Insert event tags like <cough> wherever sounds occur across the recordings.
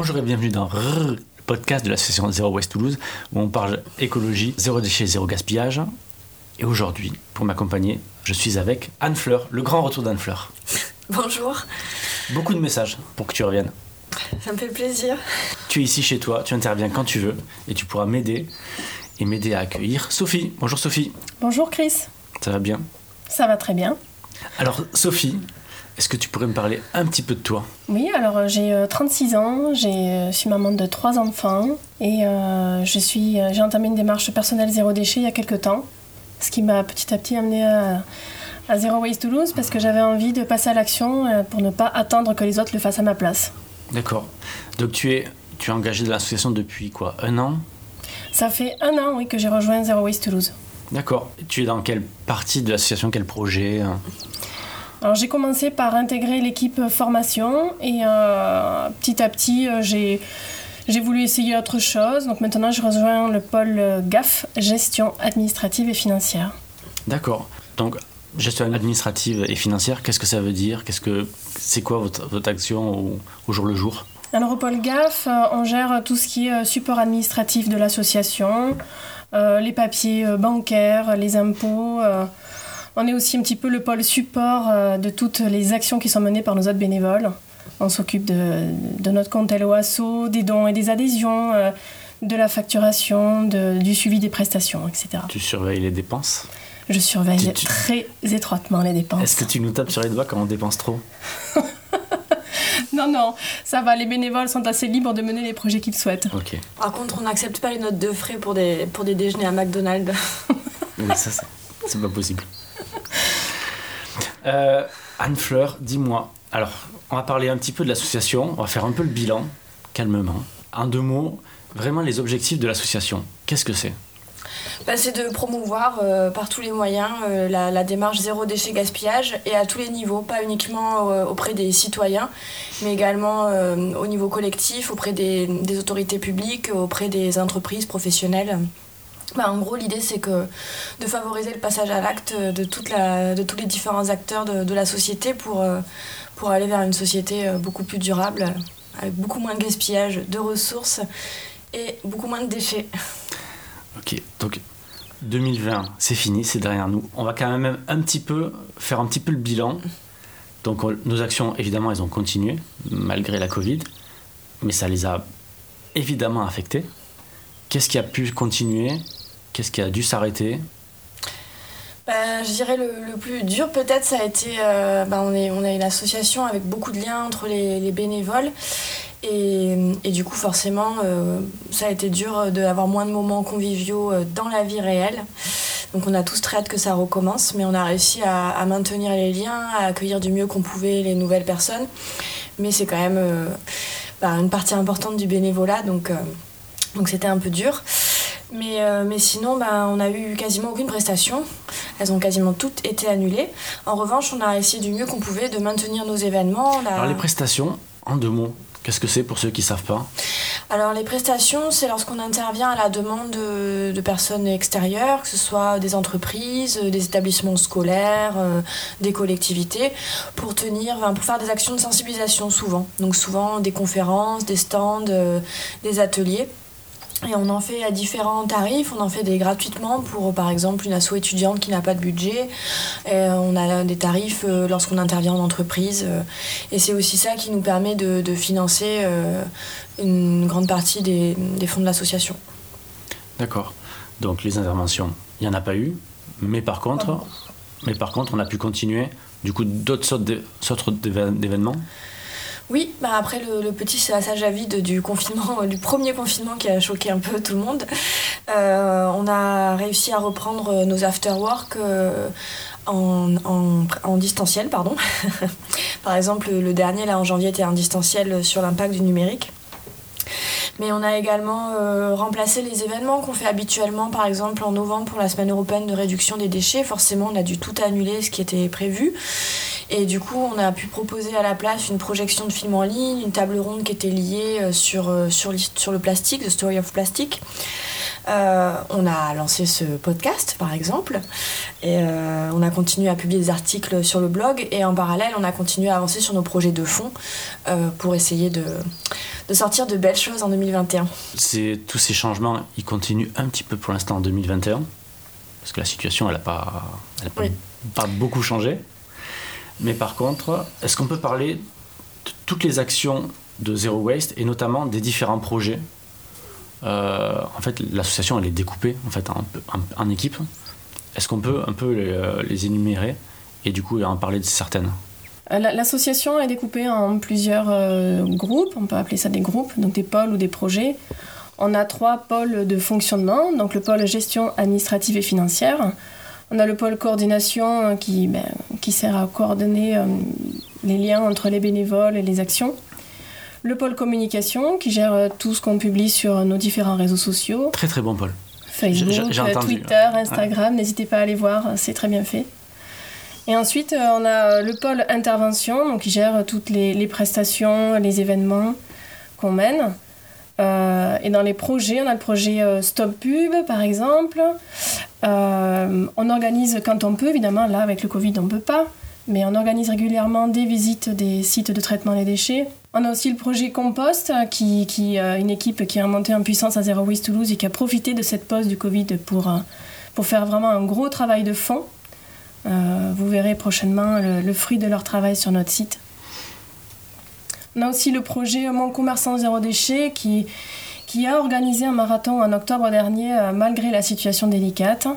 Bonjour et bienvenue dans le podcast de l'association Zéro West Toulouse où on parle écologie, zéro déchet, zéro gaspillage. Et aujourd'hui, pour m'accompagner, je suis avec Anne Fleur, le grand retour d'Anne Fleur. <laughs> Bonjour. Beaucoup de messages pour que tu reviennes. Ça me fait plaisir. Tu es ici chez toi, tu interviens quand tu veux et tu pourras m'aider et m'aider à accueillir Sophie. Bonjour Sophie. Bonjour Chris. Ça va bien? Ça va très bien. Alors Sophie, est-ce que tu pourrais me parler un petit peu de toi? Oui, alors euh, j'ai 36 euh, ans, je suis maman de trois enfants et euh, je suis, j'ai entamé une démarche personnelle zéro déchet il y a quelques temps, ce qui m'a petit à petit amené à, à Zero Waste Toulouse parce que j'avais envie de passer à l'action pour ne pas attendre que les autres le fassent à ma place. D'accord. Donc tu es, tu es engagé de l'association depuis quoi Un an? Ça fait un an, oui, que j'ai rejoint Zero Waste Toulouse. D'accord. Tu es dans quelle partie de l'association, quel projet hein? Alors j'ai commencé par intégrer l'équipe formation et euh, petit à petit euh, j'ai j'ai voulu essayer autre chose. Donc maintenant je rejoins le pôle GAF, gestion administrative et financière. D'accord. Donc gestion administrative et financière, qu'est-ce que ça veut dire? Qu'est-ce que c'est quoi votre, votre action au, au, jour le jour? Alors au pôle GAF, euh, on gère tout ce qui est support administratif de l'association, euh, les papiers bancaires, les impôts. Euh, on est aussi un petit peu le pôle support euh, de toutes les actions qui sont menées par nos autres bénévoles. On s'occupe de, notre compte LOASO, des dons et des adhésions, euh, de la facturation, du suivi des prestations, etc. Tu surveilles les dépenses? Je surveille très étroitement les dépenses. Est-ce que tu nous tapes sur les doigts quand on dépense trop? <laughs> Non, non, ça va. Les bénévoles sont assez libres de mener les projets qu'ils souhaitent. Par contre, on n'accepte pas les notes de frais pour des, pour des déjeuners à McDonald's. <laughs> oui, ça, c'est pas possible. Euh, Anne Fleur, dis-moi. Alors, on va parler un petit peu de l'association. On va faire un peu le bilan, calmement. En deux mots, vraiment les objectifs de l'association. Qu'est-ce que c'est? Bah, c'est de promouvoir euh, par tous les moyens euh, la, démarche zéro déchet gaspillage et à tous les niveaux, pas uniquement auprès des citoyens, mais également au niveau collectif, auprès des, autorités publiques, auprès des entreprises professionnelles. Bah, en gros, l'idée, c'est que de favoriser le passage à l'acte de, tous les différents acteurs de, la société pour, euh, pour aller vers une société euh, beaucoup plus durable, avec beaucoup moins de gaspillage de ressources et beaucoup moins de déchets. Ok, donc 2020, c'est fini, c'est derrière nous. On va quand même un petit peu faire un petit peu le bilan. Donc nos actions, évidemment, elles ont continué malgré la Covid, mais ça les a évidemment affectées. Qu'est-ce qui a pu continuer? Qu'est-ce qui a dû s'arrêter? Bah, je dirais le, le plus dur peut-être ça a été euh, bah, on, a une association avec beaucoup de liens entre les, les bénévoles. Et, du coup forcément euh, ça a été dur d'avoir moins de moments conviviaux euh, dans la vie réelle. Donc on a tous très hâte que ça recommence mais on a réussi à, à maintenir les liens à accueillir du mieux qu'on pouvait les nouvelles personnes. Mais c'est quand même bah, une partie importante du bénévolat donc donc c'était un peu dur mais, euh, mais sinon, ben, on a eu quasiment aucune prestation. Elles ont quasiment toutes été annulées. En revanche, on a essayé du mieux qu'on pouvait de maintenir nos événements. Alors les prestations, en deux mots, qu'est-ce que c'est pour ceux qui ne savent pas? Alors les prestations, c'est lorsqu'on intervient à la demande de, de, personnes extérieures, que ce soit des entreprises, des établissements scolaires, euh, des collectivités, pour, tenir, pour faire des actions de sensibilisation souvent. Donc souvent des conférences, des stands, euh, des ateliers. Et on en fait à différents tarifs, on en fait des gratuitement pour par exemple une asso étudiante qui n'a pas de budget. Et on a des tarifs euh, lorsqu'on intervient en entreprise. Euh, et c'est aussi ça qui nous permet de, de financer euh, une grande partie des, des fonds de l'association. D'accord. Donc les interventions, il n'y en a pas eu. Mais par contre, mais par contre, on a pu continuer du coup d'autres sortes d'événements? Oui, bah après le, petit passage à vide du confinement, <laughs> du premier confinement qui a choqué un peu tout le monde, euh, on a réussi à reprendre nos after-work euh, en, distanciel. Pardon. <laughs> Par exemple, le dernier, là en janvier, était en distanciel sur l'impact du numérique. Mais on a également euh, remplacé les événements qu'on fait habituellement, par exemple en novembre pour la semaine européenne de réduction des déchets. Forcément, on a dû tout annuler ce qui était prévu. Et du coup, on a pu proposer à la place une projection de film en ligne, une table ronde qui était liée euh, sur, euh, sur, sur le plastique, The Story of Plastic. Euh, on a lancé ce podcast, par exemple, et euh, on a continué à publier des articles sur le blog, et en parallèle, on a continué à avancer sur nos projets de fond euh, pour essayer de, de sortir de belles choses en 2021. Tous ces changements, ils continuent un petit peu pour l'instant en 2021, parce que la situation, elle n'a pas, pas, pas beaucoup changé. Mais par contre, est-ce qu'on peut parler de toutes les actions de Zero Waste et notamment des différents projets? Euh, En fait, l'association elle est découpée en fait en, équipes. Est-ce qu'on peut un peu les, euh, les, énumérer et du coup en parler de certaines? Euh, L'association est découpée en plusieurs groupes, on peut appeler ça des groupes, donc des pôles ou des projets. On a trois pôles de fonctionnement, donc le pôle gestion administrative et financière, on a le pôle coordination qui, ben, qui sert à coordonner les liens entre les bénévoles et les actions le pôle communication qui gère euh, tout ce qu'on publie sur nos différents réseaux sociaux. Très très bon pôle. Facebook, euh, Twitter, Instagram, n'hésitez pas à aller voir, c'est très bien fait. Et ensuite, euh, on a le pôle intervention, donc qui gère toutes les, prestations, les événements qu'on mène. et dans les projets, on a le projet Stop Pub, par exemple. On organise quand on peut, évidemment, là, avec le Covid, on ne peut pas. Mais on organise régulièrement des visites des sites de traitement des déchets. On a aussi le projet Compost, qui, qui euh, une équipe qui est remontée en puissance à Zero Waste Toulouse et qui a profité de cette pause du Covid pour, euh, pour faire vraiment un gros travail de fond. Euh, vous verrez prochainement le, fruit de leur travail sur notre site. On a aussi le projet Mon commerçant zéro déchet qui, qui a organisé un marathon en octobre dernier malgré la situation délicate.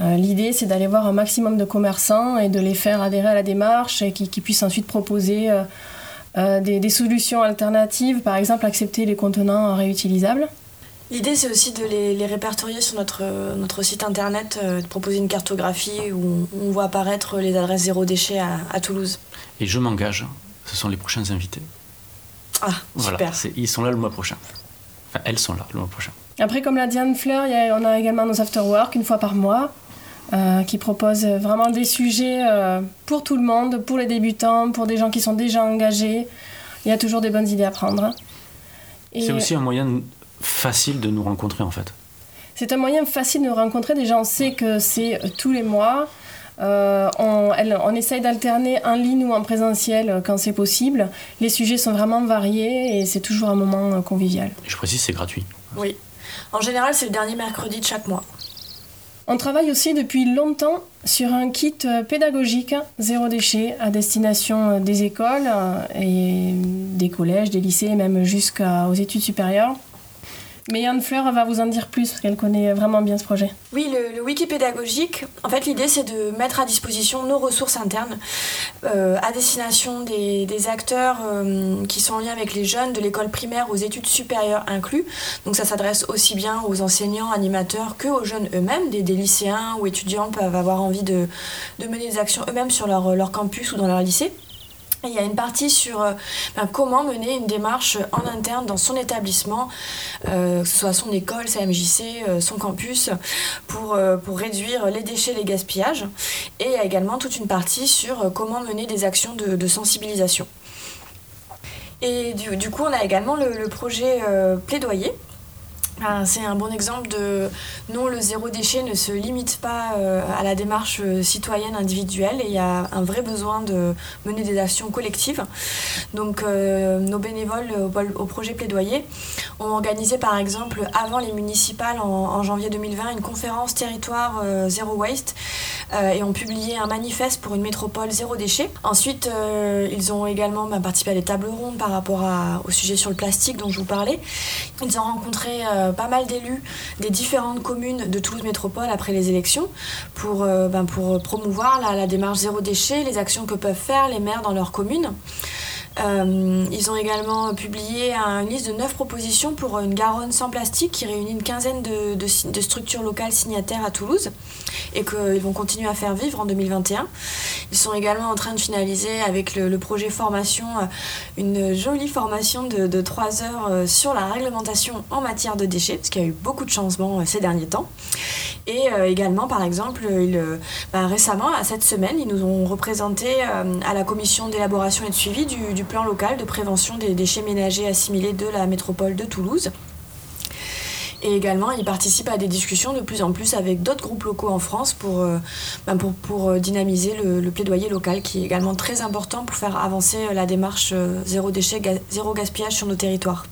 L'idée, c'est d'aller voir un maximum de commerçants et de les faire adhérer à la démarche et qui, qui puissent ensuite proposer euh, des, solutions alternatives, par exemple accepter les contenants réutilisables. L'idée, c'est aussi de les, répertorier sur notre, notre site internet, euh, de proposer une cartographie où on, voit apparaître les adresses zéro déchet à, Toulouse. Et je m'engage, ce sont les prochains invités. Ah, voilà, super. Ils sont là le mois prochain. Enfin, elles sont là le mois prochain. Après, comme l'a Diane Fleur, on a également nos after-work une fois par mois. Euh, qui propose vraiment des sujets euh, pour tout le monde, pour les débutants, pour des gens qui sont déjà engagés. Il y a toujours des bonnes idées à prendre. C'est aussi un moyen facile de nous rencontrer en fait. C'est un moyen facile de nous rencontrer. Déjà, on sait que c'est tous les mois. Euh, on, on, essaye d'alterner en ligne ou en présentiel quand c'est possible. Les sujets sont vraiment variés et c'est toujours un moment convivial. Je précise, c'est gratuit. Oui. En général, c'est le dernier mercredi de chaque mois. On travaille aussi depuis longtemps sur un kit euh, pédagogique zéro déchet à destination euh, des écoles euh, et des collèges, des lycées, même jusqu'aux études supérieures. Mais Yann Fleur va vous en dire plus parce qu'elle connaît vraiment bien ce projet. Oui, le, wiki pédagogique, en fait, l'idée c'est de mettre à disposition nos ressources internes euh, à destination des, acteurs euh, qui sont en lien avec les jeunes de l'école primaire aux études supérieures inclus. Donc ça s'adresse aussi bien aux enseignants, animateurs que aux jeunes eux-mêmes. Des, lycéens ou étudiants peuvent avoir envie de, mener des actions eux-mêmes sur leur campus ou dans leur lycée. Il y a une partie sur euh, ben, comment mener une démarche en interne dans son établissement, euh, que ce soit son école, sa MJC, euh, son campus, pour, réduire les déchets, les gaspillages. Et il y a également toute une partie sur comment mener des actions de, sensibilisation. Et du, coup, on a également le projet plaidoyer c'est un bon exemple de non, le zéro déchet ne se limite pas euh, à la démarche euh, citoyenne individuelle et il y a un vrai besoin de mener des actions collectives. Donc euh, nos bénévoles au, projet plaidoyer ont organisé par exemple avant les municipales en, janvier 2020 une conférence territoire zéro waste et ont publié un manifeste pour une métropole zéro déchet. Ensuite, ils ont également bah, participé à des tables rondes par rapport au sujet sur le plastique dont je vous parlais. Ils ont rencontré pas mal d'élus des différentes communes de Toulouse Métropole après les élections pour, euh, ben, promouvoir la, la, démarche zéro déchet, les actions que peuvent faire les maires dans leur commune. Euh, ils ont également publié une liste de 9 propositions pour une Garonne sans plastique qui réunit une quinzaine de, structures locales signataires à Toulouse et qu'ils vont continuer à faire vivre en 2021. Ils sont également en train de finaliser avec le, projet formation euh, une jolie formation de, de 3 heures euh, sur la réglementation en matière de déchets, parce qu'il y a eu beaucoup de changements ces derniers temps. Et également, par exemple, bah, récemment, à cette semaine, ils nous ont représenté à la commission d'élaboration et de suivi du plan local de prévention des déchets ménagers assimilés de la métropole de Toulouse. Et également, il participe à des discussions de plus en plus avec d'autres groupes locaux en France pour, ben, pour, pour, dynamiser le, le, plaidoyer local, qui est également très important pour faire avancer la démarche zéro déchet, zéro gaspillage sur nos territoires.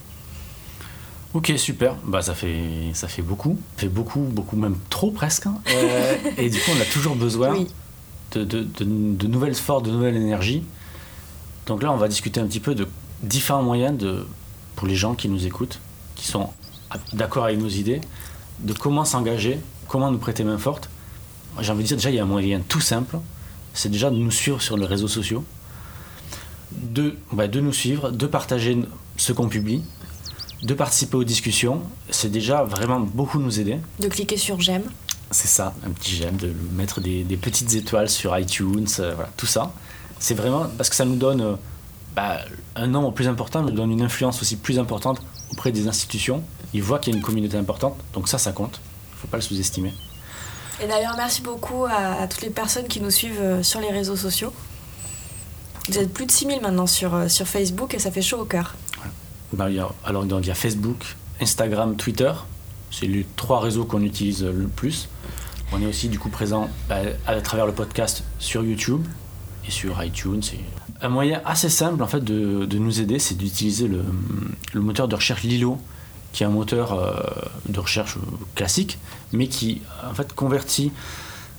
Ok, super. Bah, ça fait, ça fait beaucoup. Ça fait beaucoup, beaucoup, même trop presque. Hein. Euh, <laughs> et du coup, on a toujours besoin de, de, de, nouvelles forces, de nouvelles énergies. Donc là, on va discuter un petit peu de différents moyens de, pour les gens qui nous écoutent, qui sont d'accord avec nos idées, de comment s'engager, comment nous prêter main forte. J'ai envie de dire, déjà, il y a un moyen tout simple. C'est déjà de nous suivre sur les réseaux sociaux. De, bah, de nous suivre, de partager ce qu'on publie, de participer aux discussions, c'est déjà vraiment beaucoup nous aider. De cliquer sur j'aime. C'est ça, un petit j'aime, de mettre des, petites étoiles sur iTunes, euh, voilà, tout ça. C'est vraiment parce que ça nous donne euh, bah, un nombre plus important, nous donne une influence aussi plus importante auprès des institutions. Ils voient qu'il y a une communauté importante, donc ça, ça compte. Il ne faut pas le sous-estimer. Et d'ailleurs, merci beaucoup à, toutes les personnes qui nous suivent euh, sur les réseaux sociaux. Vous êtes plus de 6000 maintenant sur, sur Facebook et ça fait chaud au cœur. Ben, a, alors il y a Facebook, Instagram, Twitter. C'est les trois réseaux qu'on utilise le plus. On est aussi du coup présent ben, à travers le podcast sur YouTube sur iTunes. Un moyen assez simple en fait de, nous aider, c'est d'utiliser le, moteur de recherche Lilo, qui est un moteur euh, de recherche classique, mais qui en fait convertit.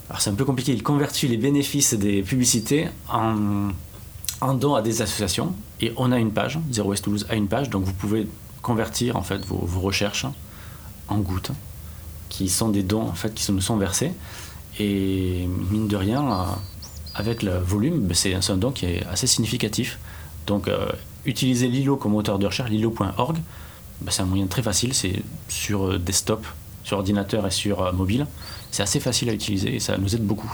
Alors c'est un peu compliqué, il convertit les bénéfices des publicités en un don à des associations et on a une page, Zero Waste Toulouse a une page, donc vous pouvez convertir en fait vos, recherches en gouttes qui sont des dons en fait qui nous sont versés et mine de rien euh, avec le volume c'est un don qui est assez significatif donc euh, utiliser Lilo comme moteur de recherche lilo.org ben, c'est un moyen très facile c'est sur euh, desktop sur ordinateur et sur mobile c'est assez facile à utiliser et ça nous aide beaucoup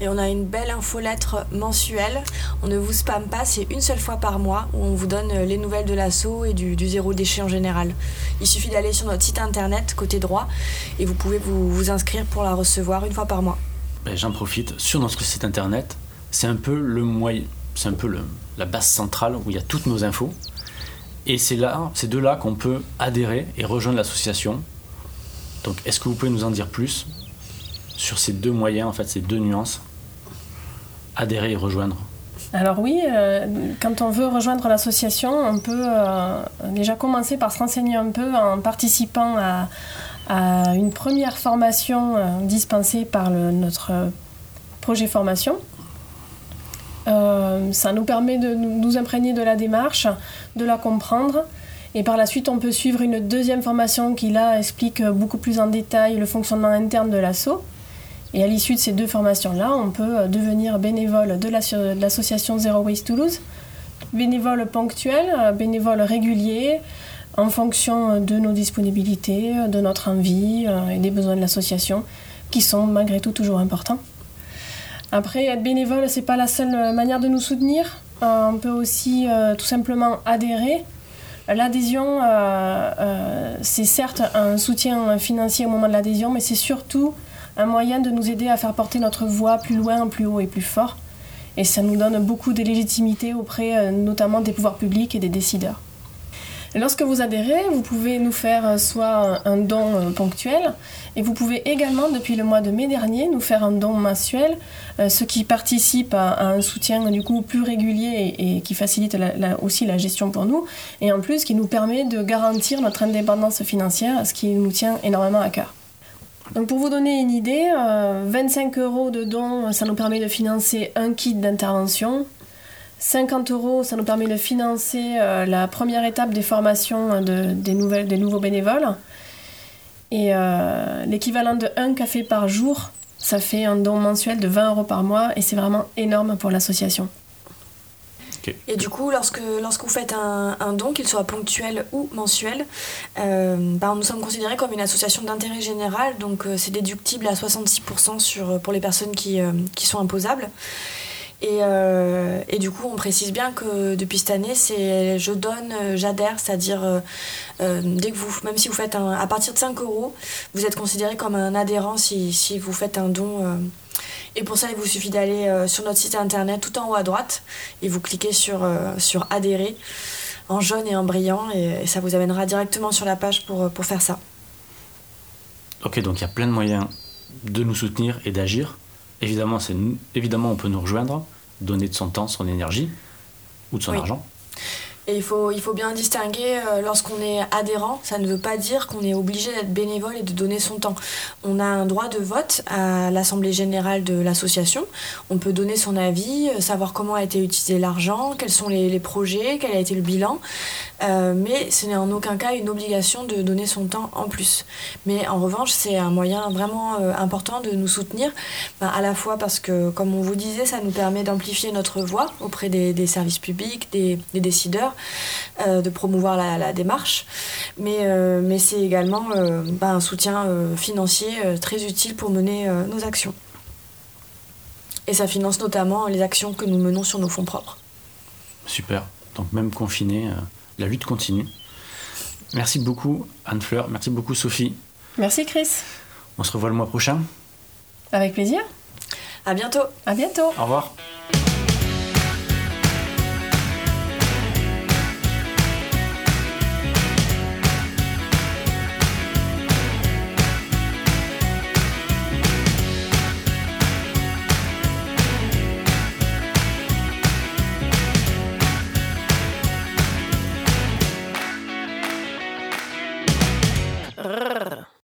et on a une belle infolettre mensuelle. On ne vous spamme pas, c'est une seule fois par mois où on vous donne euh, les nouvelles de l'assaut et du, zéro déchet en général. Il suffit d'aller sur notre site internet côté droit et vous pouvez vous inscrire pour la recevoir une fois par mois. Ben, j'en profite. Sur notre site internet, c'est un peu le moyen, c'est un peu la base centrale où il y a toutes nos infos. Et c'est là, c'est de là qu'on peut adhérer et rejoindre l'association. Donc, est-ce que vous pouvez nous en dire plus sur ces deux moyens, en fait, ces deux nuances? Adhérer et rejoindre alors oui, euh, quand on veut rejoindre l'association, on peut euh, déjà commencer par se renseigner un peu en participant à, une première formation euh, dispensée par notre projet formation. ça nous permet de nous imprégner de la démarche, de la comprendre. Et par la suite, on peut suivre une deuxième formation qui, là, explique beaucoup plus en détail le fonctionnement interne de l'assaut. Et à l'issue de ces deux formations-là, on peut euh, devenir bénévole de l'association Zero Waste Toulouse, bénévole ponctuel, euh, bénévole régulier, en fonction de nos disponibilités, de notre envie euh, et des besoins de l'association, qui sont malgré tout toujours importants. Après, être bénévole, c'est pas la seule manière de nous soutenir. on peut aussi tout simplement adhérer. L'adhésion, c'est certes un soutien financier au moment de l'adhésion, mais c'est surtout un moyen de nous aider à faire porter notre voix plus loin, plus haut et plus fort. Et ça nous donne beaucoup de légitimité auprès euh, notamment des pouvoirs publics et des décideurs. Lorsque vous adhérez, vous pouvez nous faire euh, soit un don euh, ponctuel, et vous pouvez également, depuis le mois de mai dernier, nous faire un don mensuel, ce qui participe à, un soutien du coup plus régulier et, qui facilite aussi la gestion pour nous, et en plus qui nous permet de garantir notre indépendance financière, ce qui nous tient énormément à cœur. Donc pour vous donner une idée, 25 euh, euros de dons, ça nous permet de financer un kit d'intervention. 50 euros, ça nous permet de financer euh, la première étape des formations des, nouvelles, des nouveaux bénévoles. Et euh, l'équivalent de un café par jour, ça fait un don mensuel de 20 euros par mois et c'est vraiment énorme pour l'association. Et du coup, lorsque, lorsque vous faites un, un don, qu'il soit ponctuel ou mensuel, euh, bah, nous sommes considérés comme une association d'intérêt général, donc euh, c'est déductible à 66% sur, pour les personnes qui, euh, qui sont imposables. Et, euh, et, du coup, on précise bien que depuis cette année, c'est je donne, j'adhère, c'est-à-dire dès que vous, même si vous faites un, à partir de 5 euros, vous êtes considéré comme un adhérent si, vous faites un don et pour ça, il vous suffit d'aller euh, sur notre site internet tout en haut à droite et vous cliquez sur, euh, sur adhérer en jaune et en brillant et, ça vous amènera directement sur la page pour, pour faire ça. Ok, donc il y a plein de moyens de nous soutenir et d'agir. Évidemment, évidemment, on peut nous rejoindre, donner de son temps, son énergie ou de son Oui. argent. Et il faut, il faut bien distinguer, euh, lorsqu'on est adhérent, ça ne veut pas dire qu'on est obligé d'être bénévole et de donner son temps. On a un droit de vote à l'Assemblée générale de l'association. On peut donner son avis, euh, savoir comment a été utilisé l'argent, quels sont les, les projets, quel a été le bilan. Euh, mais ce n'est en aucun cas une obligation de donner son temps en plus. Mais en revanche, c'est un moyen vraiment important de nous soutenir, ben, à la fois parce que, comme on vous disait, ça nous permet d'amplifier notre voix auprès des, des services publics, des, des décideurs, euh, de promouvoir la, la démarche, mais, euh, mais c'est également euh, ben, un soutien euh, financier euh, très utile pour mener euh, nos actions. Et ça finance notamment les actions que nous menons sur nos fonds propres. Super. Donc même confiné, euh, la lutte continue. Merci beaucoup Anne-Fleur, merci beaucoup Sophie. Merci Chris. On se revoit le mois prochain. Avec plaisir. À bientôt! À bientôt. Au revoir.